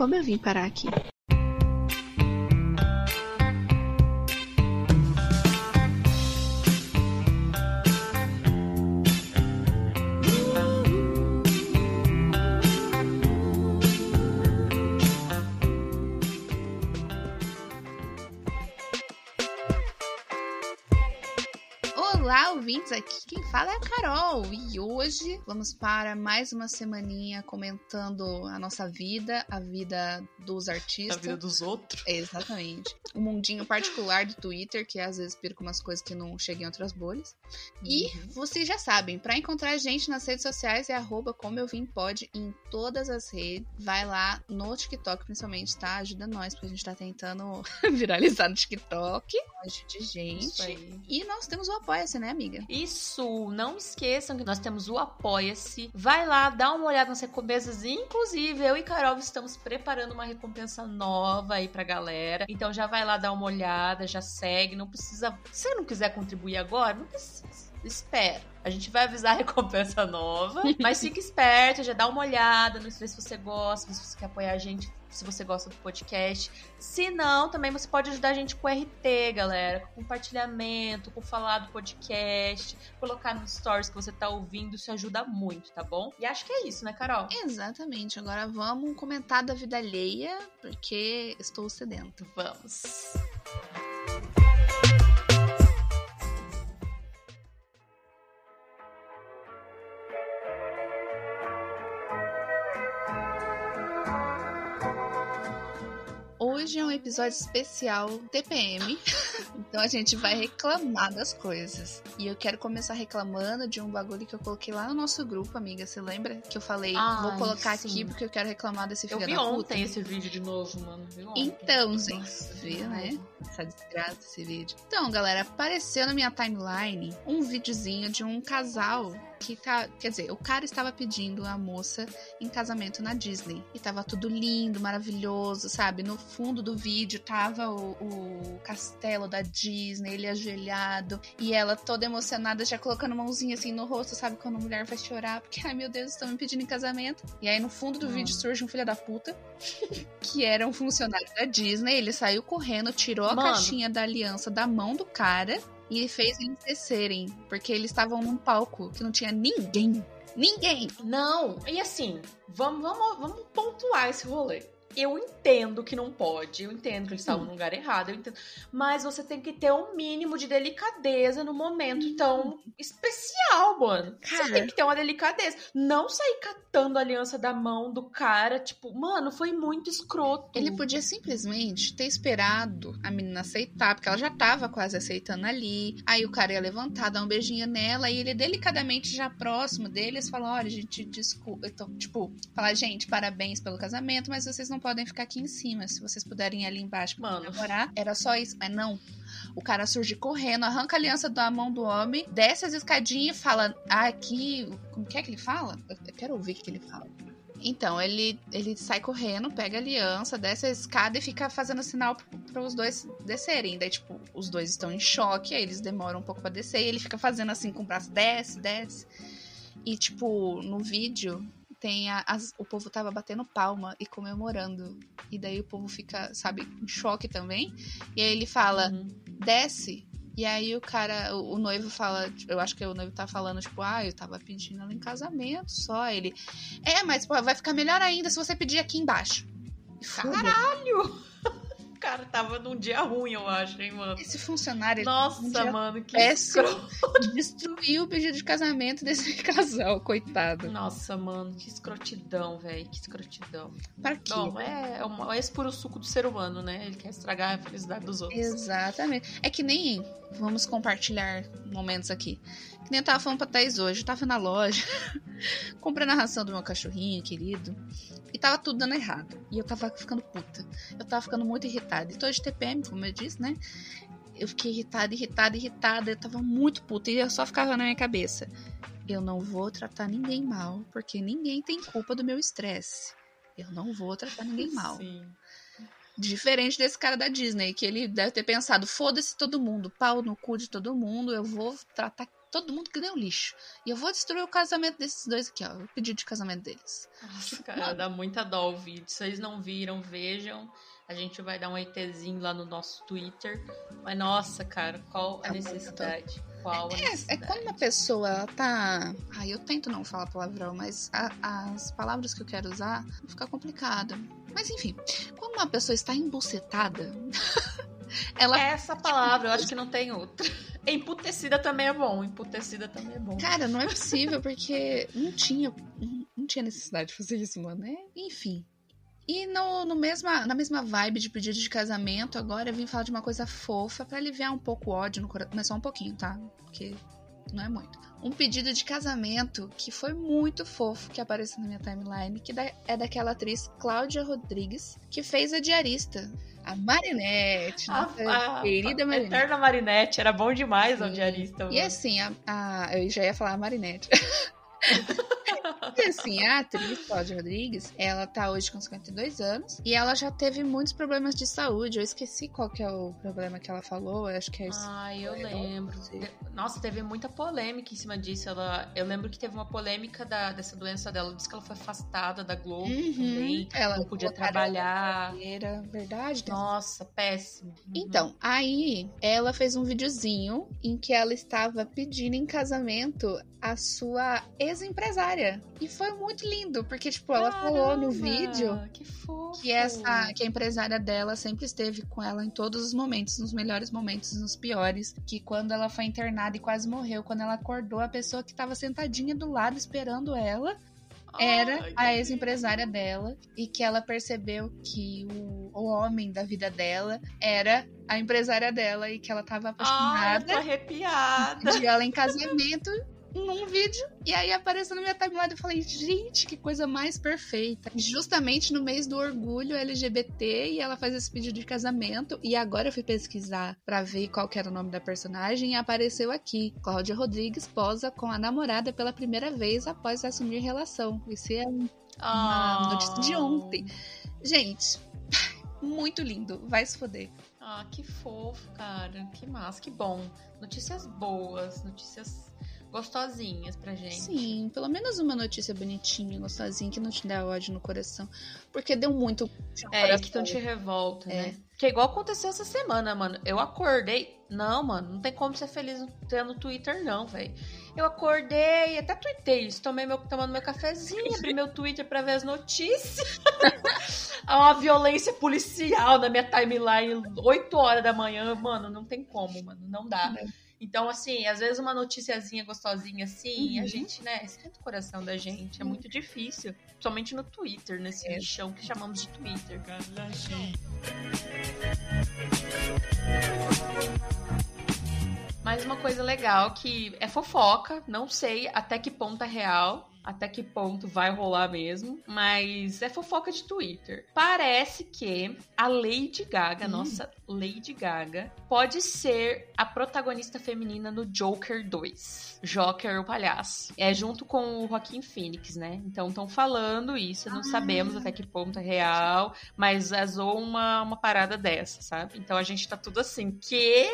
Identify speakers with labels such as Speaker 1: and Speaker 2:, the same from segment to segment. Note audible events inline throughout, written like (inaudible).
Speaker 1: como eu vim parar aqui. Olá, ouvintes! Aqui quem fala é a Carol e hoje vamos para mais uma semaninha comentando a nossa vida, a vida dos artistas.
Speaker 2: A vida dos outros.
Speaker 1: Exatamente. O mundinho particular do Twitter, que às vezes perco umas coisas que não chegam em outras bolhas. E
Speaker 2: Uhum.
Speaker 1: vocês já sabem, para encontrar a gente nas redes sociais é arroba como eu vim pode em todas as redes. Vai lá no TikTok principalmente, tá? Ajuda nós, porque a gente tá tentando (laughs) viralizar no TikTok. Ajude
Speaker 2: Isso
Speaker 1: gente. E nós temos o Apoia-se, né, amiga?
Speaker 2: Isso, não esqueçam que nós temos o Apoia-se. Vai lá, dá uma olhada nas recompensas. Inclusive, eu e Carol estamos preparando uma recompensa nova aí pra galera. Então já vai lá dar uma olhada, já segue. Não precisa. Se você não quiser contribuir agora, não precisa. Espera. A gente vai avisar a recompensa nova. (laughs) Mas fica esperto, já dá uma olhada. Não sei se você gosta, se você quer apoiar a gente, se você gosta do podcast. Se não, também você pode ajudar a gente com RT, galera. Com compartilhamento, com falar do podcast, colocar nos stories que você tá ouvindo. Isso ajuda muito, tá bom? E acho que é isso, né, Carol?
Speaker 1: Exatamente. Agora vamos comentar da vida alheia, porque estou sedento.
Speaker 2: Vamos.
Speaker 1: Hoje é um episódio especial TPM, (laughs) então a gente vai reclamar das coisas. E eu quero começar reclamando de um bagulho que eu coloquei lá no nosso grupo, amiga. Você lembra? Que eu falei, vou
Speaker 2: Ai,
Speaker 1: colocar
Speaker 2: sim.
Speaker 1: aqui porque eu quero reclamar desse
Speaker 2: Eu
Speaker 1: filho
Speaker 2: vi
Speaker 1: da puta.
Speaker 2: ontem esse vídeo de novo, mano. Vi.
Speaker 1: Então, gente, viu, né? Essa desgraça desse vídeo. Então, galera, apareceu na minha timeline um videozinho de um casal que tá. Quer dizer, o cara estava pedindo a moça em casamento na Disney. E tava tudo lindo, maravilhoso, sabe? No fundo do vídeo tava o, o castelo da Disney, ele ajoelhado. E ela toda emocionada, já colocando mãozinha assim no rosto, sabe? Quando a mulher vai chorar, porque, ai meu Deus, estão me pedindo em casamento. E aí no fundo do
Speaker 2: Hum.
Speaker 1: vídeo surge um filho da puta (laughs) que era um funcionário da Disney. Ele saiu correndo, tirou a
Speaker 2: Mano.
Speaker 1: caixinha da aliança da mão do cara e fez eles descerem. Porque eles estavam num palco que não tinha ninguém. Ninguém!
Speaker 2: Não, e assim, vamos, vamos, vamos pontuar esse rolê. Eu entendo que não pode, eu entendo que eles estavam
Speaker 1: Hum.
Speaker 2: no lugar errado, eu entendo. Mas você tem que ter um mínimo de delicadeza no momento tão especial, mano. Você
Speaker 1: Cara.
Speaker 2: tem que ter uma delicadeza. Não sair catando a aliança da mão do cara, tipo, mano, foi muito escroto.
Speaker 1: Ele podia simplesmente ter esperado a menina aceitar, porque ela já tava quase aceitando ali. Aí o cara ia levantar, dar um beijinho nela, e ele delicadamente já próximo deles falou: Olha, gente, desculpa. Então, tipo, falar, gente, parabéns pelo casamento, mas vocês não podem ficar aqui em cima. Se vocês puderem ir ali embaixo pra namorar, era só isso. Mas não. O cara surge correndo, arranca a aliança da mão do homem, desce as escadinhas e fala: Ah, aqui. Como que é que ele fala? Eu quero ouvir o que ele fala. Então, ele, ele sai correndo, pega a aliança, desce a escada e fica fazendo sinal para os dois descerem. Daí, tipo, os dois estão em choque, aí eles demoram um pouco pra descer e ele fica fazendo assim com o braço: desce, desce. E, tipo, no vídeo, tem a- as- o povo tava batendo palma e comemorando. E daí o povo fica, sabe, em choque também. E aí ele fala:
Speaker 2: Uhum.
Speaker 1: desce. E aí o cara, o, o noivo fala, eu acho que o noivo tá falando, tipo, ah, eu tava pedindo ela em casamento só. Ele, é, mas pô, vai ficar melhor ainda se você pedir aqui embaixo.
Speaker 2: Caralho! Cara tava num dia ruim, eu acho, hein, mano.
Speaker 1: Esse funcionário
Speaker 2: Nossa,
Speaker 1: um
Speaker 2: mano, que
Speaker 1: péssimo.
Speaker 2: escroto. (laughs)
Speaker 1: destruiu o pedido de casamento desse (laughs) casal, coitado.
Speaker 2: Nossa, mano, que escrotidão, velho. Que escrotidão.
Speaker 1: Pra quê?
Speaker 2: Bom, é, é, uma, é esse puro suco do ser humano, né? Ele quer estragar a felicidade dos outros.
Speaker 1: Exatamente. É que nem. Vamos compartilhar momentos aqui. Que nem eu tava falando pra Thaís hoje. Eu tava na loja, (laughs) comprando a ração do meu cachorrinho querido. E tava tudo dando errado. E eu tava ficando puta. Eu tava ficando muito irritada. E tô de TPM, como eu disse, né? Eu fiquei irritada, irritada, irritada. Eu tava muito puta. E eu só ficava na minha cabeça. Eu não vou tratar ninguém mal, porque ninguém tem culpa do meu estresse. Eu não vou tratar ninguém (laughs) mal.
Speaker 2: Sim.
Speaker 1: Diferente desse cara da Disney, que ele deve ter pensado: foda-se todo mundo, pau no cu de todo mundo, eu vou tratar todo mundo que deu lixo. E eu vou destruir o casamento desses dois aqui, ó. O pedido de casamento deles.
Speaker 2: Nossa, cara, dá muita dó o vídeo. Se vocês não viram, vejam. A gente vai dar um ETzinho lá no nosso Twitter. Mas, nossa, cara, qual a
Speaker 1: Tá
Speaker 2: necessidade? Qual a
Speaker 1: É, é
Speaker 2: necessidade?
Speaker 1: quando uma pessoa tá. Ai, eu tento não falar palavrão, mas a- as palavras que eu quero usar vão ficar complicado. Mas enfim, quando uma pessoa está embucetada, (laughs) ela.
Speaker 2: Essa palavra, eu acho que não tem outra. Emputecida também é bom. Emputecida também é bom.
Speaker 1: Cara, não é possível, porque não tinha, não, tinha necessidade de fazer isso, mano. É, enfim. E no, no mesma, na mesma vibe de pedido de casamento, agora eu vim falar de uma coisa fofa pra aliviar um pouco o ódio no coração. Mas só um pouquinho, tá? Porque não é muito. Um pedido de casamento que foi muito fofo que apareceu na minha timeline, que é daquela atriz Cláudia Rodrigues, que fez a diarista. A Marinette,
Speaker 2: A,
Speaker 1: nossa
Speaker 2: a-
Speaker 1: querida
Speaker 2: a
Speaker 1: Marinette.
Speaker 2: Eterna Marinette, era bom demais o
Speaker 1: Sim.
Speaker 2: diarista.
Speaker 1: E assim, a, a- eu já ia falar a Marinette. (laughs) (laughs) e assim, a atriz Cláudia Rodrigues, ela tá hoje com 52 anos e ela já teve muitos problemas de saúde. Eu esqueci qual que é o problema que ela falou, eu acho que é isso.
Speaker 2: Ai, eu
Speaker 1: É,
Speaker 2: lembro. Nossa, teve muita polêmica em cima disso. Ela, eu lembro que teve uma polêmica da, dessa doença dela. Disse que ela foi afastada da Globo também.
Speaker 1: Ela
Speaker 2: Não podia trabalhar.
Speaker 1: Era verdade.
Speaker 2: Nossa, péssimo. Uhum.
Speaker 1: Então, aí ela fez um videozinho em que ela estava pedindo em casamento a sua ex-empresária. E foi muito lindo, porque, tipo, ela falou no
Speaker 2: Caramba,
Speaker 1: vídeo
Speaker 2: Que fofo.
Speaker 1: que essa que a empresária dela sempre esteve com ela em todos os momentos, nos melhores momentos, nos piores, que quando ela foi internada e quase morreu, quando ela acordou, a pessoa que estava sentadinha do lado esperando ela era a ex-empresária dela e que ela percebeu que o, o homem da vida dela era a empresária dela e que ela tava
Speaker 2: Ai, tô
Speaker 1: apaixonada
Speaker 2: arrepiada.
Speaker 1: de ela em casamento num vídeo. E aí apareceu na minha timeline. Eu falei, gente, que coisa mais perfeita. Justamente no mês do orgulho LGBT. E ela faz esse pedido de casamento. E agora eu fui pesquisar pra ver qual que era o nome da personagem. E apareceu aqui. Cláudia Rodrigues posa com a namorada pela primeira vez após assumir relação. Isso é um- uma
Speaker 2: Ah.
Speaker 1: notícia de ontem. Gente. (laughs) Muito lindo, vai se foder.
Speaker 2: Ah, que fofo, cara. Que massa, que bom. Notícias boas, notícias gostosinhas pra gente.
Speaker 1: Sim, pelo menos uma notícia bonitinha, gostosinha, que não te dá ódio no coração. Porque deu muito.
Speaker 2: É,
Speaker 1: coração.
Speaker 2: que não te revolta,
Speaker 1: É.
Speaker 2: né? Que é igual aconteceu essa semana, mano. Eu acordei. Não, mano, não tem como ser feliz tendo Twitter, não, velho. Eu acordei, até tuitei isso. Tomei meu, tomando meu cafezinho, (laughs) abri meu Twitter pra ver as notícias. (laughs) Há uma violência policial na minha timeline, 8 horas da manhã. Mano, não tem como, mano. Não dá.
Speaker 1: Não.
Speaker 2: Então, assim, às vezes uma noticiazinha gostosinha assim, a
Speaker 1: Uhum.
Speaker 2: gente, né, esquenta o coração da gente. É muito difícil. Principalmente no Twitter, nesse
Speaker 1: É.
Speaker 2: lixão que chamamos de Twitter. Mas uma coisa legal que é fofoca, não sei até que ponto é real, até que ponto vai rolar mesmo, mas é fofoca de Twitter. Parece que a Lady Gaga,
Speaker 1: Hum.
Speaker 2: nossa Lady Gaga, pode ser a protagonista feminina no Joker 2. Joker, o palhaço. É junto com o Joaquim Phoenix, né? Então estão falando isso, não
Speaker 1: Ah.
Speaker 2: sabemos até que ponto é real, mas azou uma, uma parada dessa, sabe? Então a gente tá tudo assim, que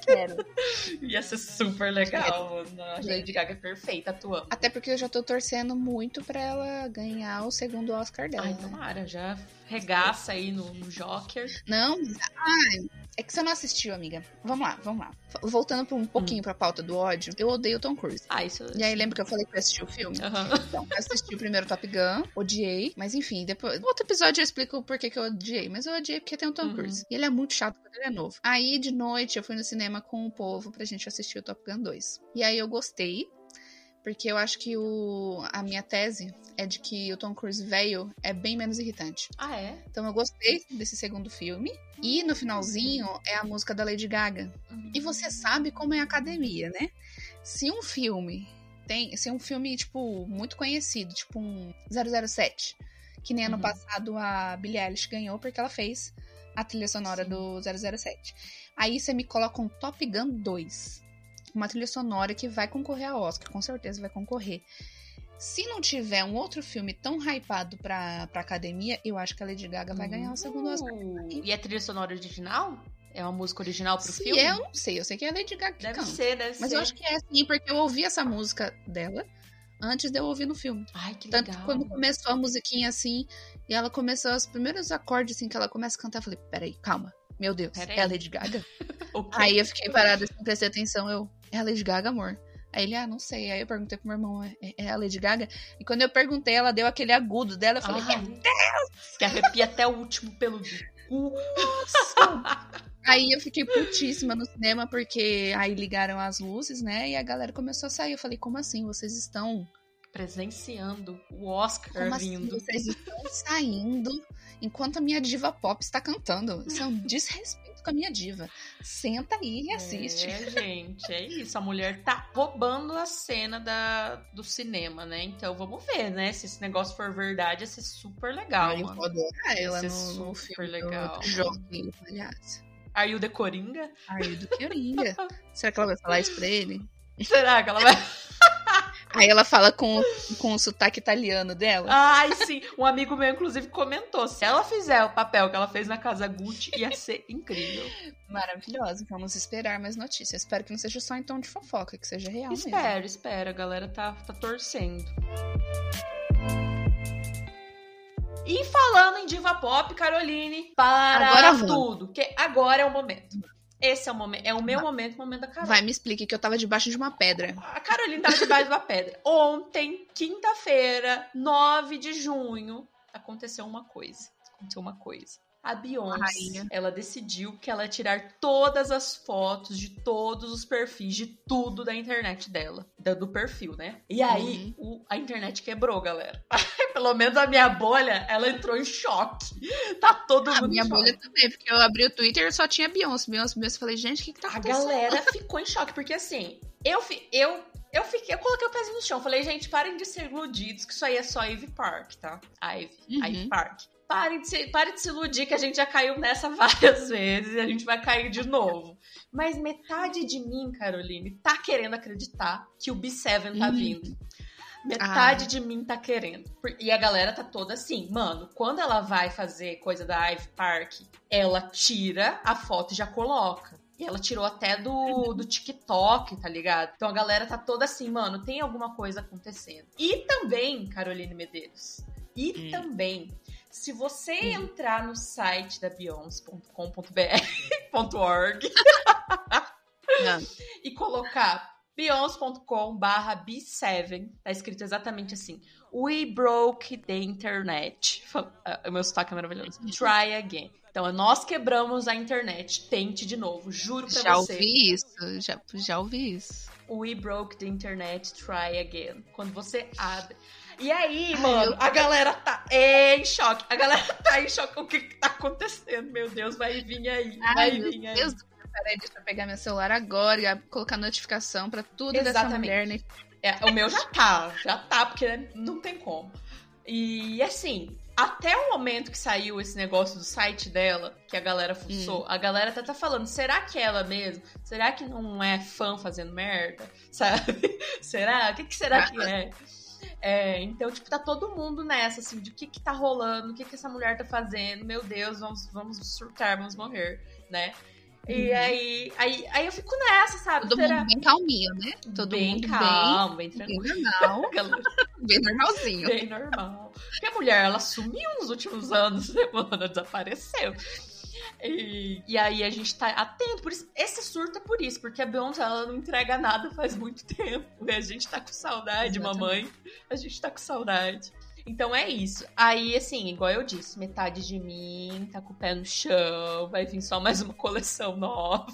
Speaker 1: Quero. (laughs)
Speaker 2: Ia ser super legal, mano. A Lady Gaga é perfeita atuando.
Speaker 1: Até porque eu já tô torcendo muito pra ela ganhar o segundo Oscar dela.
Speaker 2: Ai,
Speaker 1: né?
Speaker 2: tomara, já regaça aí no, no Joker.
Speaker 1: Não, ai, é que você não assistiu, amiga. Vamos lá, vamos lá. Voltando um pouquinho pra pauta do ódio, eu odeio o Tom Cruise.
Speaker 2: Ah, isso.
Speaker 1: E aí, lembra que eu falei que eu assisti o filme?
Speaker 2: Aham.
Speaker 1: Então, eu assisti o primeiro Top Gun, odiei, mas enfim, depois. No outro episódio eu explico o porquê que eu odiei, mas eu odiei porque tem o Tom
Speaker 2: Uhum.
Speaker 1: Cruise. E ele é muito chato quando ele é novo. Aí, de noite, eu fui no cinema com o povo pra gente assistir o Top Gun 2. E aí eu gostei, porque eu acho que o... a minha tese é de que o Tom Cruise velho é bem menos irritante.
Speaker 2: Ah, é?
Speaker 1: Então eu gostei desse segundo filme. E no finalzinho é a música da Lady Gaga. E você sabe como é a academia, né? Se um filme tem, se um filme tipo muito conhecido, tipo um 007, que nem ano
Speaker 2: Uhum.
Speaker 1: passado a Billie Eilish ganhou porque ela fez a trilha sonora
Speaker 2: Sim.
Speaker 1: do 007. Aí você me coloca um Top Gun 2, uma trilha sonora que vai concorrer ao Oscar, com certeza vai concorrer. Se não tiver um outro filme tão hypado pra, pra academia, eu acho que a Lady Gaga vai ganhar o segundo Oscar.
Speaker 2: Uh, E a trilha sonora original? É uma música original pro
Speaker 1: Se
Speaker 2: filme?
Speaker 1: é, eu não sei. Eu sei que é a Lady Gaga que
Speaker 2: Deve
Speaker 1: canta.
Speaker 2: ser, deve
Speaker 1: Mas
Speaker 2: ser.
Speaker 1: eu acho que é assim, porque eu ouvi essa música dela antes de eu ouvir no filme.
Speaker 2: Ai, que
Speaker 1: Tanto
Speaker 2: legal.
Speaker 1: que quando começou a musiquinha assim, e ela começou os primeiros acordes assim que ela começa a cantar, eu falei, peraí, calma. Meu Deus, é a Lady Gaga? (laughs)
Speaker 2: O quê?
Speaker 1: Aí eu fiquei parada assim, prestei atenção, eu, é a Lady Gaga, amor? Aí ele, ah, não sei. Aí eu perguntei pro meu irmão, é, é a Lady Gaga? E quando eu perguntei, ela deu aquele agudo dela, eu falei,
Speaker 2: Ai, que arrepia até o último pelo cu.
Speaker 1: Aí eu fiquei putíssima no cinema, porque aí ligaram as luzes, né? E a galera começou a sair. Eu falei, como assim? Vocês estão.
Speaker 2: Presenciando o Oscar
Speaker 1: Como assim?
Speaker 2: vindo.
Speaker 1: Vocês estão saindo enquanto a minha diva pop está cantando. Isso é um desrespeito com a minha diva. Senta aí e assiste.
Speaker 2: É, gente, é isso. A mulher tá roubando a cena da, do cinema, né? Então vamos ver, né? Se esse negócio for verdade, ia ser super legal.
Speaker 1: Eu vou adorar ela
Speaker 2: é
Speaker 1: no, no
Speaker 2: super
Speaker 1: filme
Speaker 2: legal.
Speaker 1: do Joaquim, aliás.
Speaker 2: Are you the Coringa?
Speaker 1: Ai, do Coringa. (laughs) Será que ela vai falar isso pra ele?
Speaker 2: Será que ela vai. (laughs)
Speaker 1: Aí ela fala com, com o sotaque italiano dela.
Speaker 2: Ai, sim. Um amigo meu, inclusive, comentou: se ela fizer o papel que ela fez na casa Gucci, ia ser incrível.
Speaker 1: Maravilhosa. Vamos esperar mais notícias. Espero que não seja só em tom de fofoca, que seja real mesmo.
Speaker 2: Espera, espera. A galera tá, tá torcendo. E falando em diva pop, Caroline, para
Speaker 1: Agora
Speaker 2: tudo. Que agora é o momento. Esse é o momento. É o meu momento, o momento da Carol.
Speaker 1: Vai, me explique que eu tava debaixo de uma pedra.
Speaker 2: A Caroline tava debaixo de uma pedra. Ontem, quinta-feira, 9 de junho, aconteceu uma coisa. Aconteceu uma coisa. A Beyoncé,
Speaker 1: Rainha.
Speaker 2: ela decidiu que ela ia tirar todas as fotos de todos os perfis, de tudo da internet dela. Do perfil, né? E aí, o- a internet quebrou, galera. (laughs) Pelo menos a minha bolha, ela entrou em choque. Tá todo
Speaker 1: A
Speaker 2: mundo
Speaker 1: minha
Speaker 2: em choque.
Speaker 1: bolha também, porque eu abri o Twitter e só tinha Beyoncé, Beyoncé, Beyoncé. Eu falei, gente, o que que tá
Speaker 2: A
Speaker 1: acontecendo?
Speaker 2: galera (laughs) ficou em choque, porque assim, eu, eu, eu fiquei, eu coloquei o pezinho no chão. Falei, gente, parem de ser iludidos, que isso aí é só Ivy Park, tá? Ivy,
Speaker 1: Uhum.
Speaker 2: Ivy Park. Parem de, se, parem de se iludir que a gente já caiu nessa várias vezes e a gente vai cair de novo. Mas metade de mim, Caroline, tá querendo acreditar que o B7 tá
Speaker 1: Hum.
Speaker 2: vindo. Metade
Speaker 1: Ah.
Speaker 2: de mim tá querendo. E a galera tá toda assim, mano, quando ela vai fazer coisa da Ivy Park, ela tira a foto e já coloca. E ela tirou até do, do TikTok, tá ligado? Então a galera tá toda assim, mano, tem alguma coisa acontecendo. E também, Caroline Medeiros, e
Speaker 1: Hum.
Speaker 2: também, se você entrar no site da Beyoncé.com.br.org (laughs) e colocar beyoncé.com barra B7, tá escrito exatamente assim. We broke the internet. Ah, O meu sotaque é maravilhoso. Try again. Então, é nós quebramos a internet. Tente de novo. Juro pra
Speaker 1: Já
Speaker 2: você.
Speaker 1: ouvi isso, já, já ouvi isso.
Speaker 2: We broke the internet, try again. Quando você abre. E aí, mano, a galera tá em choque. A galera (laughs) tá em choque. O que que tá acontecendo? Meu Deus, vai vir aí. Vai
Speaker 1: Ai, meu
Speaker 2: vir aí.
Speaker 1: Deus do céu. Peraí, deixa eu pegar meu celular agora e colocar notificação pra tudo dessa
Speaker 2: Exatamente.
Speaker 1: mulher, né?
Speaker 2: É, o meu já tá, já tá, porque não tem como. E assim, até o momento que saiu esse negócio do site dela, que a galera fuçou, a galera tá, tá falando, será que é ela mesmo? Será que não é fã fazendo merda? (laughs) Sabe? Será? O que, que será que é? É, então, tipo, tá todo mundo nessa, assim, de o que que tá rolando, o que que essa mulher tá fazendo, meu Deus, vamos, vamos surtar, vamos morrer, né? E
Speaker 1: Uhum.
Speaker 2: aí, aí, aí eu fico nessa, sabe?
Speaker 1: Todo
Speaker 2: Será?
Speaker 1: mundo bem calminho, né? Todo
Speaker 2: bem
Speaker 1: mundo
Speaker 2: calmo, bem
Speaker 1: bem,
Speaker 2: tranquilo.
Speaker 1: bem normal, (laughs) bem normalzinho.
Speaker 2: bem normal. Porque a mulher, ela sumiu nos últimos anos, (laughs) né, mano? Desapareceu. E, e aí a gente tá atento. Por isso, esse surto é por isso, porque a Beyoncé ela não entrega nada faz muito tempo. E a gente tá com saudade,
Speaker 1: Exatamente.
Speaker 2: mamãe. A gente tá com saudade. Então é isso. Aí, assim, igual eu disse, metade de mim tá com o pé no chão, vai vir só mais uma coleção nova.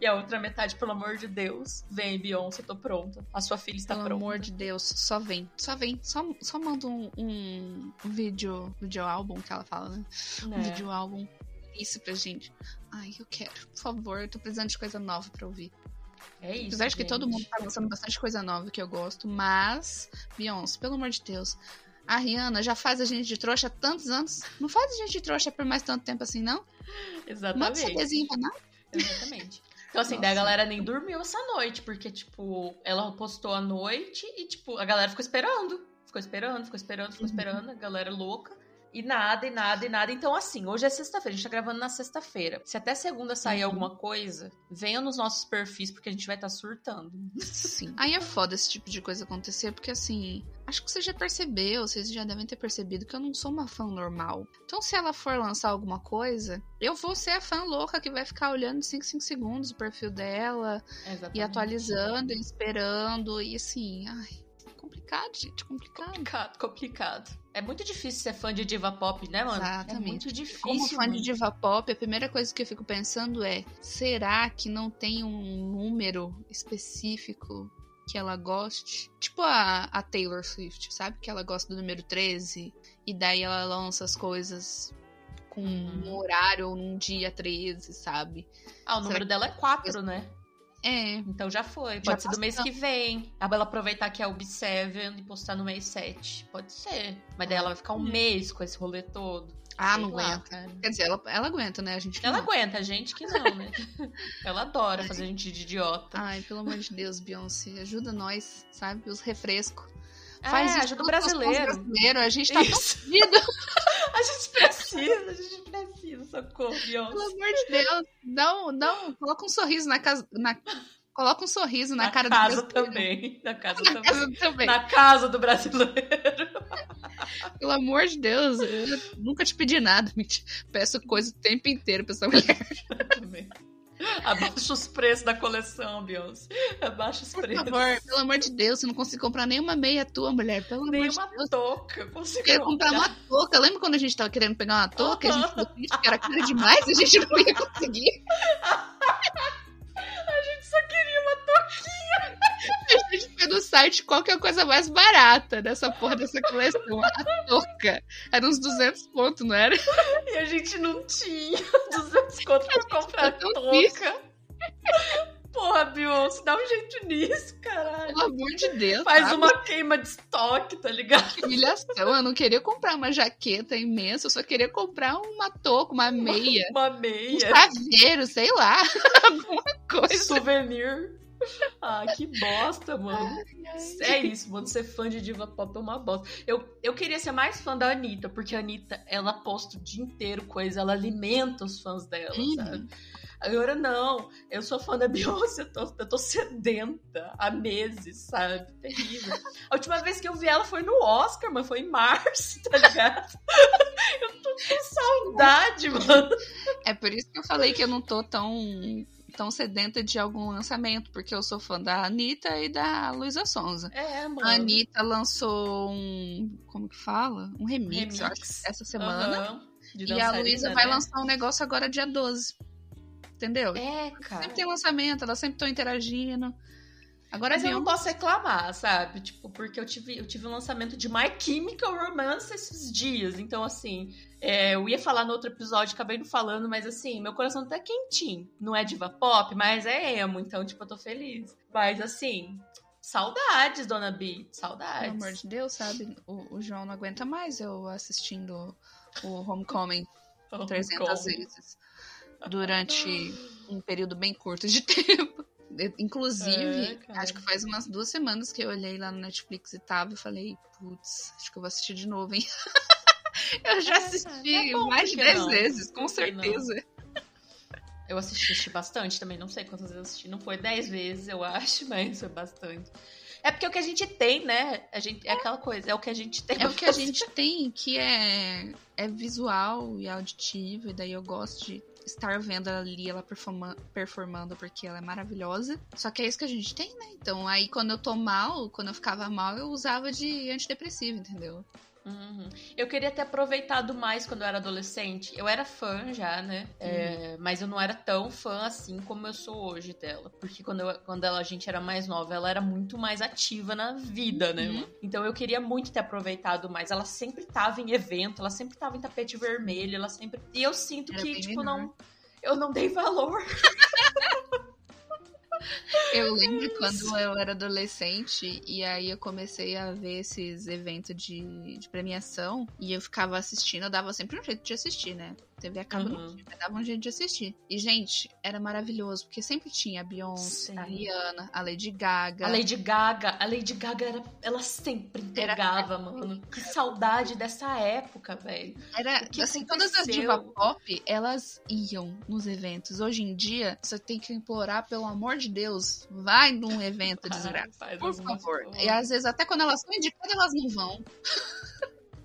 Speaker 2: E a outra metade, pelo amor de Deus, vem, Beyoncé, tô pronta. A sua filha está
Speaker 1: Pelo
Speaker 2: pronta.
Speaker 1: amor de Deus, só vem. Só vem. Só, só manda um, um vídeo, vídeo álbum que ela fala, né? Um
Speaker 2: Né?
Speaker 1: vídeo álbum. Isso pra gente. Ai, eu quero. Por favor, eu tô precisando de coisa nova pra ouvir.
Speaker 2: É isso.
Speaker 1: Apesar de que todo mundo tá lançando bastante coisa nova que eu gosto, mas, Beyoncé, pelo amor de Deus. A Rihanna já faz a gente de trouxa há tantos anos. Não faz a gente de trouxa por mais tanto tempo assim, não? Manda
Speaker 2: Exatamente.
Speaker 1: CDzinho pra.
Speaker 2: Exatamente. Então, assim,
Speaker 1: Nossa.
Speaker 2: daí a galera nem dormiu essa noite, porque, tipo, ela postou à noite e, tipo, a galera ficou esperando. Ficou esperando, ficou esperando, ficou
Speaker 1: Uhum.
Speaker 2: esperando, a galera louca. E nada, e nada, e nada. Então, assim, hoje é sexta-feira, a gente tá gravando na sexta-feira. Se até segunda sair
Speaker 1: Uhum.
Speaker 2: alguma coisa, venham nos nossos perfis, porque a gente vai estar surtando.
Speaker 1: Sim. Aí é foda esse tipo de coisa acontecer, porque assim, acho que você já percebeu, vocês já devem ter percebido que eu não sou uma fã normal. Então, se ela for lançar alguma coisa, eu vou ser a fã louca que vai ficar olhando de 5 em 5 segundos o perfil dela
Speaker 2: Exatamente.
Speaker 1: e atualizando, e esperando, e assim, ai, complicado, gente, complicado.
Speaker 2: Complicado, complicado. É muito difícil ser fã de diva pop, né, mano?
Speaker 1: Exatamente.
Speaker 2: É muito difícil.
Speaker 1: Como fã de diva pop, a primeira coisa que eu fico pensando é: será que não tem um número específico que ela goste? Tipo a, a Taylor Swift, sabe? Que ela gosta do número 13 e daí ela lança as coisas com
Speaker 2: Uhum.
Speaker 1: um horário ou num dia 13, sabe?
Speaker 2: Ah, o número dela é 4, né?
Speaker 1: É,
Speaker 2: Então já foi.
Speaker 1: Já
Speaker 2: Pode ser do mês
Speaker 1: passou.
Speaker 2: que vem. A Bela aproveitar que é o B7 e postar no mês 7. Pode ser. Mas daí ela vai ficar um mês com esse rolê todo.
Speaker 1: ah,
Speaker 2: Sei
Speaker 1: não
Speaker 2: lá,
Speaker 1: aguenta.
Speaker 2: cara.
Speaker 1: Quer dizer, ela, ela aguenta, né? A gente
Speaker 2: Ela
Speaker 1: não.
Speaker 2: aguenta, a gente que não, né? (laughs) ela adora fazer a gente de idiota.
Speaker 1: Ai, pelo amor de Deus, Beyoncé, ajuda nós, sabe? Os refrescos.
Speaker 2: É,
Speaker 1: Faz
Speaker 2: ajuda o brasileiro.
Speaker 1: brasileiros. A gente tá tão
Speaker 2: Isso.
Speaker 1: fudido. (laughs)
Speaker 2: A gente precisa, a gente precisa, socorro,
Speaker 1: Pelo
Speaker 2: Beyoncé.
Speaker 1: amor de Deus, dá um, dá um, coloca um sorriso na casa, na, coloca um sorriso na,
Speaker 2: Na
Speaker 1: cara
Speaker 2: casa
Speaker 1: do brasileiro.
Speaker 2: também. Na casa
Speaker 1: Na
Speaker 2: também.
Speaker 1: casa também.
Speaker 2: Na casa do brasileiro.
Speaker 1: Pelo amor de Deus, eu nunca te pedi nada. Peço coisa o tempo inteiro pra essa mulher. (laughs)
Speaker 2: também. Abaixa os preços da coleção, Beyoncé. Abaixa os
Speaker 1: Por
Speaker 2: preços.
Speaker 1: favor, pelo amor de Deus, eu não consigo comprar nenhuma meia tua, mulher. Pelo amor
Speaker 2: Nem
Speaker 1: de
Speaker 2: uma
Speaker 1: Deus.
Speaker 2: touca. eu Consigo
Speaker 1: queria comprar uma touca. Lembra quando a gente tava querendo pegar uma touca? A gente ficou triste que era cara demais e a gente não ia conseguir. (laughs)
Speaker 2: A gente só queria uma.
Speaker 1: A gente foi no site qual que é a coisa mais barata dessa porra dessa coleção. A touca. Era uns 200 pontos, não era?
Speaker 2: E a gente não tinha (laughs) 200 conto pra comprar
Speaker 1: tão
Speaker 2: touca. Porra, Beyoncé, dá um jeito nisso, caralho.
Speaker 1: Pelo amor de Deus.
Speaker 2: Faz
Speaker 1: sabe?
Speaker 2: uma queima de estoque, tá ligado?
Speaker 1: Que humilhação. Eu não queria comprar uma jaqueta imensa, eu só queria comprar uma touca, uma meia,
Speaker 2: Uma
Speaker 1: um
Speaker 2: meia.
Speaker 1: chaveiro, sei lá. (laughs) Alguma coisa.
Speaker 2: Souvenir. Ah, que bosta, mano. É isso, mano. Ser fã de diva pop é uma bosta. Eu, eu queria ser mais fã da Anitta, porque a Anitta, ela posta o dia inteiro coisa, ela alimenta os fãs dela,
Speaker 1: Uhum.
Speaker 2: sabe? Agora não, eu sou fã da Beyoncé, eu tô, eu tô sedenta há meses, sabe? Terrível. A última vez que eu vi ela foi no Oscar, mas foi em março, tá ligado? (laughs) Eu tô com saudade, mano.
Speaker 1: É por isso que eu falei que eu não tô tão, tão sedenta de algum lançamento, porque eu sou fã da Anitta e da Luísa Sonza.
Speaker 2: É, mano.
Speaker 1: A Anitta lançou um. Como que fala? Um remix, eu acho,
Speaker 2: Remix.
Speaker 1: essa semana.
Speaker 2: De
Speaker 1: E a Luísa vai
Speaker 2: né?
Speaker 1: lançar um negócio agora dia 12. Entendeu?
Speaker 2: É, cara.
Speaker 1: Sempre tem lançamento, elas sempre estão interagindo. Agora
Speaker 2: Mas eu não posso reclamar, sabe? Tipo, porque eu tive, eu tive o lançamento de My Chemical Romance esses dias. Então, assim, é, eu ia falar no outro episódio, acabei não falando, mas assim, meu coração tá quentinho. Não é diva pop, mas é emo, então, tipo, eu tô feliz. Mas assim, saudades, dona B. Saudades.
Speaker 1: Pelo amor de Deus, sabe? O, o João não aguenta mais eu assistindo o Homecoming
Speaker 2: Oh,
Speaker 1: 300
Speaker 2: como?
Speaker 1: vezes durante um período bem curto de (laughs) tempo. Inclusive,
Speaker 2: É,
Speaker 1: acho que faz umas duas semanas que eu olhei lá no Netflix e tava e falei, putz, acho que eu vou assistir de novo, hein? (laughs) eu já
Speaker 2: É,
Speaker 1: assisti
Speaker 2: é bom,
Speaker 1: mais de
Speaker 2: por que
Speaker 1: 10
Speaker 2: não?
Speaker 1: vezes, com certeza.
Speaker 2: Eu assisti, assisti bastante também, não sei quantas vezes eu assisti. Não foi 10 vezes, eu acho, (laughs) mas foi bastante. É porque é o que a gente tem, né? A gente, é aquela coisa, é o que a gente tem.
Speaker 1: É o que a (laughs) gente tem, que é, é visual e auditivo, e daí eu gosto de estar vendo ali ela performa- performando porque ela é maravilhosa. Só que é isso que a gente tem, né? Então aí quando eu tô mal, quando eu ficava mal, eu usava de antidepressivo, entendeu?
Speaker 2: Uhum. Eu queria ter aproveitado mais quando eu era adolescente. Eu era fã já, né? É, mas eu não era tão fã assim como eu sou hoje dela. Porque quando, eu- quando ela, a gente era mais nova, ela era muito mais ativa na vida, né?
Speaker 1: Uhum.
Speaker 2: Então eu queria muito ter aproveitado mais. Ela sempre tava em evento, ela sempre tava em tapete vermelho, ela sempre. E eu sinto
Speaker 1: Era
Speaker 2: que, tipo,
Speaker 1: menor.
Speaker 2: não. Eu não dei valor. (laughs)
Speaker 1: Eu lembro quando eu era adolescente e aí eu comecei a ver esses eventos de, de premiação e eu ficava assistindo, eu dava sempre um jeito de assistir, né? TV acaba
Speaker 2: Uhum.
Speaker 1: não dava um jeito de assistir. E, gente, era maravilhoso, porque sempre tinha a Beyoncé,
Speaker 2: Sim.
Speaker 1: a Rihanna, a Lady Gaga.
Speaker 2: A Lady Gaga, a Lady Gaga era, ela sempre
Speaker 1: Era-
Speaker 2: entregava, mano. Que saudade dessa época, velho.
Speaker 1: Era, assim, todas as
Speaker 2: aconteceu?
Speaker 1: divas pop, elas iam nos eventos. Hoje em dia, você tem que implorar, pelo amor de Deus, vai num evento, (laughs) desgraça. Por favor. E às vezes, até quando elas são indicadas, elas não vão. (laughs)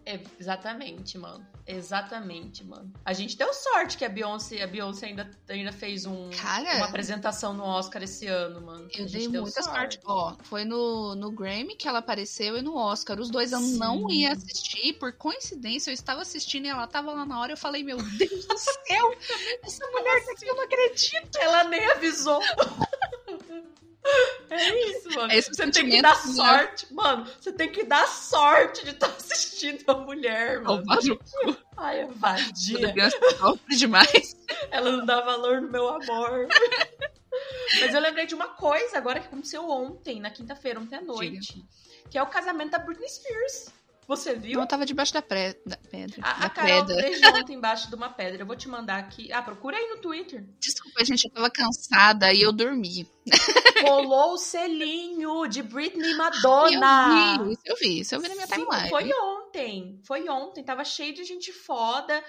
Speaker 2: É, exatamente, mano. Exatamente, mano. A gente deu sorte que a Beyoncé, a Beyoncé ainda, ainda fez um,
Speaker 1: Cara,
Speaker 2: uma apresentação no Oscar esse ano, mano. A
Speaker 1: Eu
Speaker 2: gente
Speaker 1: dei
Speaker 2: deu
Speaker 1: muita sorte. Ó, foi no, no Grammy que ela apareceu e no Oscar. Os dois eu
Speaker 2: Sim.
Speaker 1: não ia assistir. Por coincidência, eu estava assistindo e ela tava lá na hora. Eu falei, meu Deus do céu, (laughs) essa mulher tá aqui, eu não acredito.
Speaker 2: Ela nem avisou. É isso, mano.
Speaker 1: É esse
Speaker 2: você tem que dar
Speaker 1: né?
Speaker 2: sorte. Mano, você tem que dar sorte de estar (laughs) assistindo a mulher, mano. Ai, é vadia.
Speaker 1: Sofre demais.
Speaker 2: Ela não dá valor no meu amor. (laughs) Mas eu lembrei de uma coisa agora que aconteceu ontem, na quinta-feira, ontem à noite. Que é o casamento da Britney Spears. Você viu?
Speaker 1: Eu tava debaixo da, pre... da pedra.
Speaker 2: A, a Carol
Speaker 1: pedra.
Speaker 2: desde ontem embaixo de uma pedra. Eu vou te mandar aqui. Ah, procura aí no Twitter.
Speaker 1: Desculpa, gente, eu tava cansada e eu dormi.
Speaker 2: Rolou o selinho de Britney Madonna.
Speaker 1: Eu vi, isso eu vi, isso eu vi na minha
Speaker 2: Sim,
Speaker 1: timeline.
Speaker 2: Foi ontem. Foi ontem. Tava cheio de gente foda.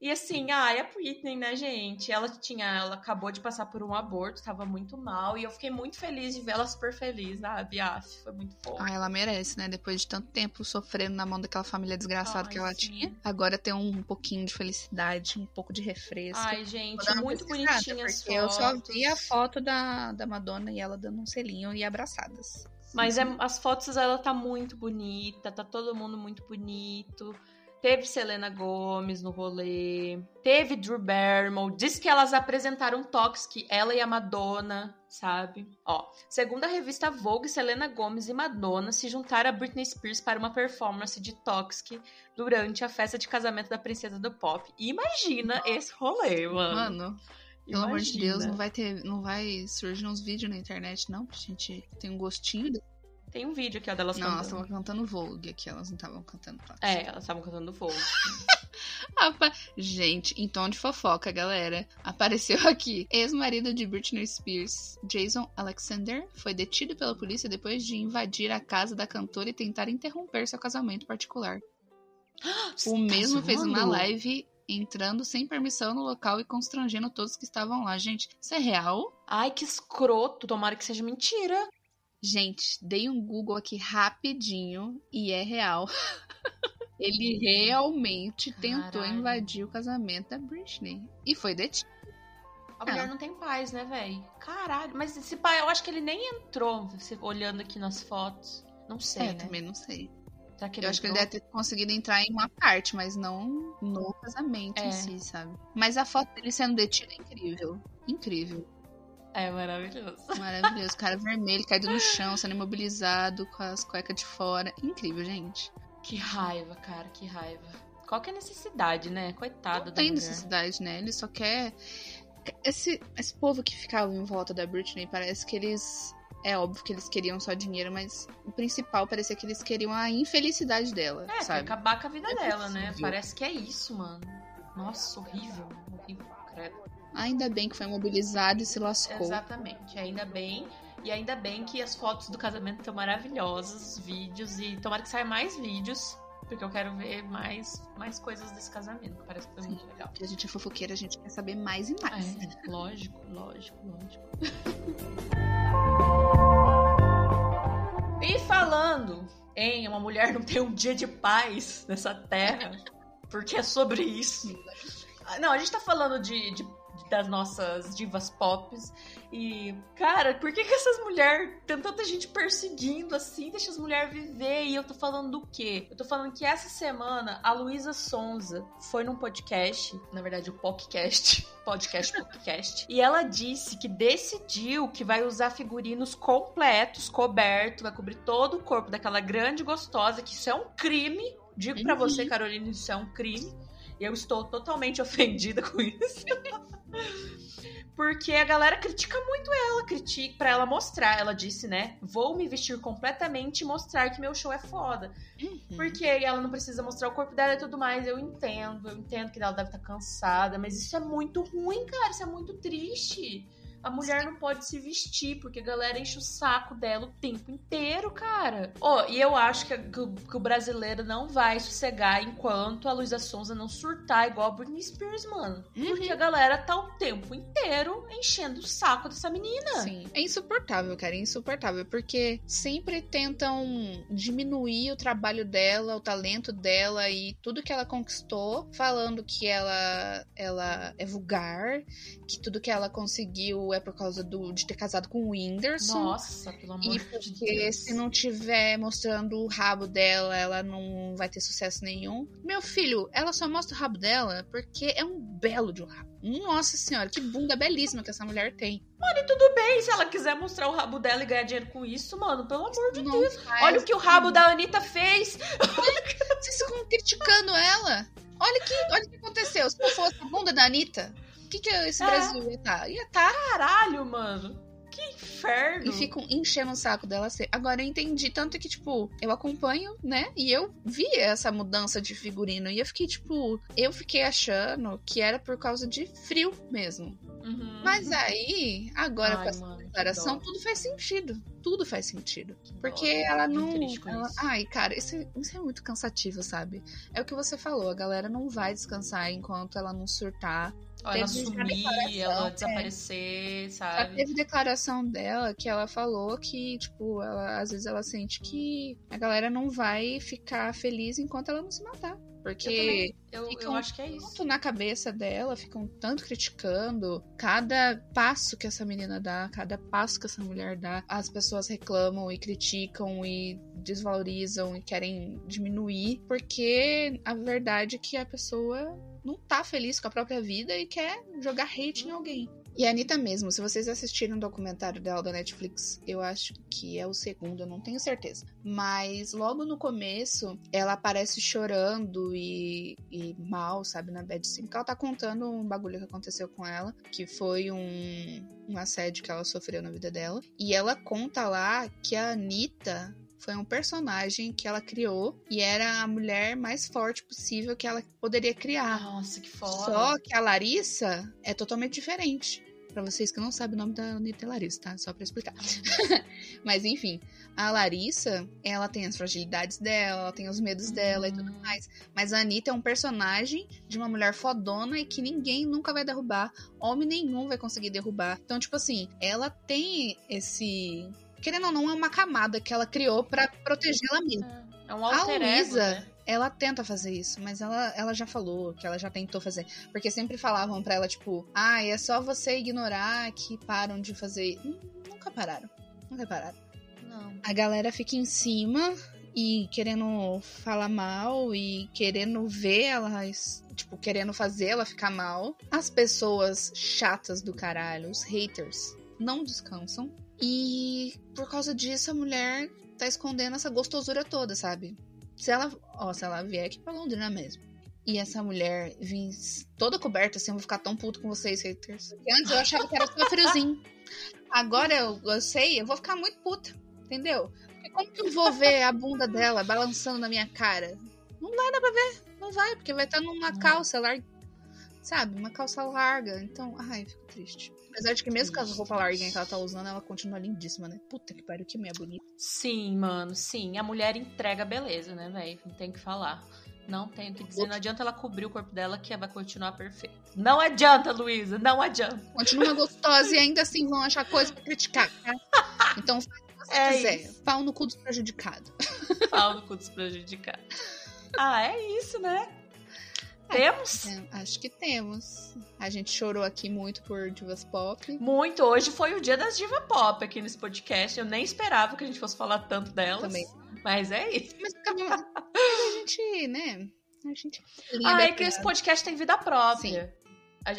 Speaker 2: E assim, ah, é a Britney, né, gente? Ela tinha, ela acabou de passar por um aborto, tava muito mal. E eu fiquei muito feliz de ver ela super feliz, sabe? Ah, foi muito fofo.
Speaker 1: Ah, ela merece, né? Depois de tanto tempo sofrendo na mão daquela família desgraçada
Speaker 2: Ai,
Speaker 1: que ela
Speaker 2: sim.
Speaker 1: tinha. Agora tem um pouquinho de felicidade, um pouco de refresco.
Speaker 2: Ai, gente, muito bonitinha as
Speaker 1: Porque eu só
Speaker 2: fotos.
Speaker 1: vi a foto da, da Madonna e ela dando um selinho e abraçadas.
Speaker 2: Mas é, as fotos ela tá muito bonita, tá todo mundo muito bonito. Teve Selena Gomes no rolê, teve Drew Barrymore. Diz que elas apresentaram Toxic, ela e a Madonna, sabe? Ó, segundo a revista Vogue, Selena Gomes e Madonna se juntaram a Britney Spears para uma performance de Toxic durante a festa de casamento da princesa do pop. Imagina esse rolê, mano.
Speaker 1: Mano, pelo amor de
Speaker 2: Imagina.
Speaker 1: Deus, não vai ter, não vai surgir uns vídeos na internet, não, pra gente ter um gostinho.
Speaker 2: Tem um vídeo aqui, ó, delas
Speaker 1: Não, elas
Speaker 2: cantando.
Speaker 1: estavam cantando Vogue aqui, elas não estavam cantando.
Speaker 2: É, elas estavam cantando. (laughs)
Speaker 1: Apa- Gente, em tom de fofoca, galera, apareceu aqui. Ex-marido de Britney Spears, Jason Alexander, foi detido pela polícia depois de invadir a casa da cantora e tentar interromper seu casamento particular. (gasps)
Speaker 2: Você
Speaker 1: O
Speaker 2: tá
Speaker 1: mesmo fez uma
Speaker 2: zoando?
Speaker 1: live entrando sem permissão no local e constrangendo todos que estavam lá. Gente, isso é real?
Speaker 2: Ai, que escroto. Tomara que seja mentira.
Speaker 1: Gente, dei um Google aqui rapidinho e é real. (laughs) Ele realmente tentou
Speaker 2: Caralho.
Speaker 1: invadir o casamento da Britney e foi detido.
Speaker 2: A mulher não tem paz, né, velho? Caralho. Mas esse pai, eu acho que ele nem entrou, você olhando aqui nas fotos. Não sei,
Speaker 1: É,
Speaker 2: né?
Speaker 1: também não sei.
Speaker 2: Será que
Speaker 1: Eu acho que ele deve ter conseguido entrar em uma parte, mas não no casamento
Speaker 2: É.
Speaker 1: em si, sabe? Mas a foto dele sendo detido é incrível. Incrível.
Speaker 2: É maravilhoso.
Speaker 1: Maravilhoso. Cara vermelho, caído no chão, sendo imobilizado, com as cuecas de fora. Incrível, gente.
Speaker 2: Que raiva, cara, que raiva. Qual que é a necessidade, né? Coitada
Speaker 1: Não
Speaker 2: da
Speaker 1: tem
Speaker 2: mulher.
Speaker 1: necessidade, né? Ele só quer. Esse, esse povo que ficava em volta da Britney, parece que eles. É óbvio que eles queriam só dinheiro, mas o principal parecia que eles queriam a infelicidade dela,
Speaker 2: É,
Speaker 1: sabe?
Speaker 2: acabar com a vida
Speaker 1: É
Speaker 2: dela, né?
Speaker 1: possível.
Speaker 2: Parece que é isso, mano. Nossa, horrível. Horrível, credo.
Speaker 1: Ainda bem que foi mobilizado e se lascou.
Speaker 2: Exatamente, ainda bem. E ainda bem que as fotos do casamento estão maravilhosas, os vídeos, e tomara que saia mais vídeos, porque eu quero ver mais, mais coisas desse casamento, parece que foi muito legal.
Speaker 1: Porque a gente é fofoqueira, a gente quer saber mais e mais.
Speaker 2: É, lógico, lógico, lógico. E falando em uma mulher não ter um dia de paz nessa terra, porque é sobre isso. Ah, Não, a gente tá falando de, de- das nossas divas pop. E, cara, por que, que essas mulheres. Tem tanta gente perseguindo assim? Deixa as mulheres viver. E eu tô falando do quê? Eu tô falando que essa semana a Luísa Sonza foi num podcast, na verdade, o podcast. (laughs) Podcast, podcast. e ela disse que decidiu que vai usar figurinos completos, coberto, vai cobrir todo o corpo daquela grande gostosa, que isso é um crime. Digo pra
Speaker 1: Uhum.
Speaker 2: você, Carolina, isso é um crime. E eu estou totalmente (laughs) ofendida com isso. (laughs) Porque a galera critica muito ela, critica para ela mostrar. Ela disse, né? Vou me vestir completamente e mostrar que meu show é foda. Uhum. Porque ela não precisa mostrar o corpo dela e tudo mais. Eu entendo, eu entendo que ela deve estar cansada, mas isso é muito ruim, cara. Isso é muito triste. A mulher não pode se vestir, porque a galera enche o saco dela o tempo inteiro, cara. Oh, e eu acho que, que, que o brasileiro não vai sossegar enquanto a Luísa Sonza não surtar igual a Britney Spears, mano. Uhum. Porque a galera tá o tempo inteiro enchendo o saco dessa menina.
Speaker 1: Sim. É insuportável, cara. É insuportável. Porque sempre tentam diminuir o trabalho dela, o talento dela e tudo que ela conquistou, falando que ela, ela é vulgar, que tudo que ela conseguiu é por causa do, de ter casado com o Whindersson.
Speaker 2: Nossa, pelo amor
Speaker 1: de Deus. E porque se não tiver mostrando o rabo dela, ela não vai ter sucesso nenhum. Meu filho, ela só mostra o rabo dela porque é um belo de um rabo. Nossa senhora, que bunda belíssima que essa mulher tem.
Speaker 2: Mano, e tudo bem se ela quiser mostrar o rabo dela e ganhar dinheiro com isso, mano. Pelo amor de não Deus. Faz. Olha o que o rabo da Anitta fez.
Speaker 1: Vocês ficam criticando ela. Olha que, olha o que aconteceu. Se não fosse a bunda da Anitta, o que, que esse é. Brasil ia estar? Tá? Ia estar.
Speaker 2: Tá... Caralho, mano. Que inferno.
Speaker 1: E ficam enchendo o saco dela ser. Agora eu entendi tanto que, tipo, eu acompanho, né? E eu vi essa mudança de figurino. E eu fiquei, tipo, eu fiquei achando que era por causa de frio mesmo. Uhum. Mas aí, agora Ai, com essa mano, declaração, tudo faz sentido. Tudo faz sentido. Porque dó, ela não. Ela... Ai, cara, isso, é, isso é muito cansativo, sabe? É o que você falou, a galera não vai descansar enquanto ela não surtar
Speaker 2: ou ela sumir, ela é. desaparecer, é. sabe?
Speaker 1: Já teve declaração dela que ela falou que, tipo, ela, às vezes ela sente que a galera não vai ficar feliz enquanto ela não se matar. Porque
Speaker 2: eu, eu, ficam eu acho que é isso.
Speaker 1: tanto na cabeça dela, ficam tanto criticando cada passo que essa menina dá, cada passo que essa mulher dá, as pessoas reclamam e criticam e desvalorizam e querem diminuir, porque a verdade é que a pessoa não tá feliz com a própria vida e quer jogar hate em alguém. E a Anitta mesmo, se vocês assistiram o documentário dela da Netflix, eu acho que é o segundo, eu não tenho certeza. Mas logo no começo, ela aparece chorando e, e mal, sabe, na bad sim. Ela tá contando um bagulho que aconteceu com ela, que foi um, um assédio que ela sofreu na vida dela. E ela conta lá que a Anitta foi um personagem que ela criou e era a mulher mais forte possível que ela poderia criar.
Speaker 2: Nossa, que foda.
Speaker 1: Só que a Larissa é totalmente diferente. Pra vocês que não sabem o nome da Anitta Larissa, tá? Só pra explicar. (laughs) Mas enfim, a Larissa, ela tem as fragilidades dela, ela tem os medos dela uhum. e tudo mais. Mas a Anitta é um personagem de uma mulher fodona e que ninguém nunca vai derrubar. Homem nenhum vai conseguir derrubar. Então, tipo assim, ela tem esse querendo ou não, é uma camada que ela criou para proteger ela mesma.
Speaker 2: É, é um a Luísa, né?
Speaker 1: ela tenta fazer isso, mas ela, ela já falou que ela já tentou fazer. Porque sempre falavam pra ela, tipo, ah, é só você ignorar que param de fazer. Hum, nunca pararam. Nunca pararam.
Speaker 2: Não.
Speaker 1: A galera fica em cima e querendo falar mal e querendo ver ela, tipo, querendo fazer ela ficar mal. As pessoas chatas do caralho, os haters, não descansam. E por causa disso a mulher tá escondendo essa gostosura toda, sabe? Se ela, ó, se ela vier aqui pra Londrina mesmo. E essa mulher vir toda coberta, assim, eu vou ficar tão puto com vocês, haters. Porque antes eu achava que era só friozinho. Agora eu, eu sei, eu vou ficar muito puta, entendeu? Porque como que eu vou ver a bunda dela balançando na minha cara? Não vai dar pra ver, não vai, porque vai estar numa calça larga, sabe? Uma calça larga. Então, ai, fico triste. Apesar de que mesmo com as roupas largas que ela tá usando, ela continua lindíssima, né? Puta que pariu, que mulher bonita.
Speaker 2: Sim, mano, sim. A mulher entrega beleza, né, velho? Não tem o que falar. Não tem o que dizer. Não adianta ela cobrir o corpo dela que vai continuar perfeita. Não adianta, Luísa. Não adianta.
Speaker 1: Continua gostosa e ainda assim vão achar coisa pra criticar, tá? (laughs) Então faz o que você é quiser. Isso. Pau no cu dos prejudicados.
Speaker 2: Pau no cu dos prejudicados. Ah, é isso, né? Temos?
Speaker 1: É, acho que temos. A gente chorou aqui muito por divas pop.
Speaker 2: Muito. Hoje foi o dia das divas pop aqui nesse podcast. Eu nem esperava que a gente fosse falar tanto delas. Também. Mas é isso.
Speaker 1: Mas a gente, né? A gente.
Speaker 2: Ah, é que esse podcast tem vida própria. Sim.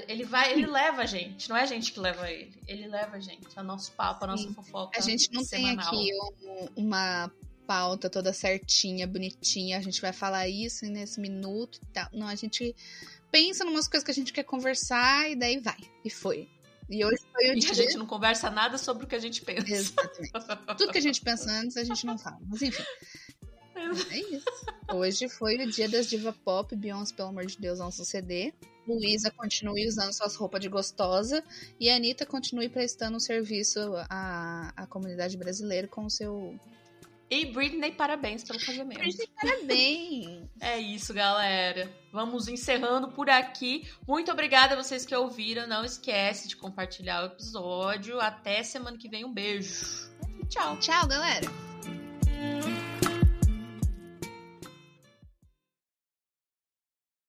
Speaker 2: Ele vai, ele leva a gente, não é a gente que leva ele. Ele leva a gente, é o nosso papo, a nossa fofoca.
Speaker 1: A gente não
Speaker 2: semanal.
Speaker 1: tem aqui um, uma pauta toda certinha, bonitinha. A gente vai falar isso nesse minuto e tal. Não, a gente pensa em umas coisas que a gente quer conversar e daí vai. E foi. E hoje foi o
Speaker 2: E
Speaker 1: dia.
Speaker 2: a gente não conversa nada sobre o que a gente pensa.
Speaker 1: Exatamente. Tudo que a gente pensa antes, a gente não fala. Mas enfim. É isso. Hoje foi o dia das diva pop. Beyoncé, pelo amor de Deus, lança um CD. Luísa continue usando suas roupas de gostosa. E a Anitta continue prestando um serviço à, à comunidade brasileira com o seu.
Speaker 2: E Britney, parabéns pelo casamento.
Speaker 1: Parabéns! (laughs)
Speaker 2: É isso, galera. Vamos encerrando por aqui. Muito obrigada a vocês que ouviram. Não esquece de compartilhar o episódio. Até semana que vem. Um beijo. Tchau.
Speaker 1: Tchau, galera!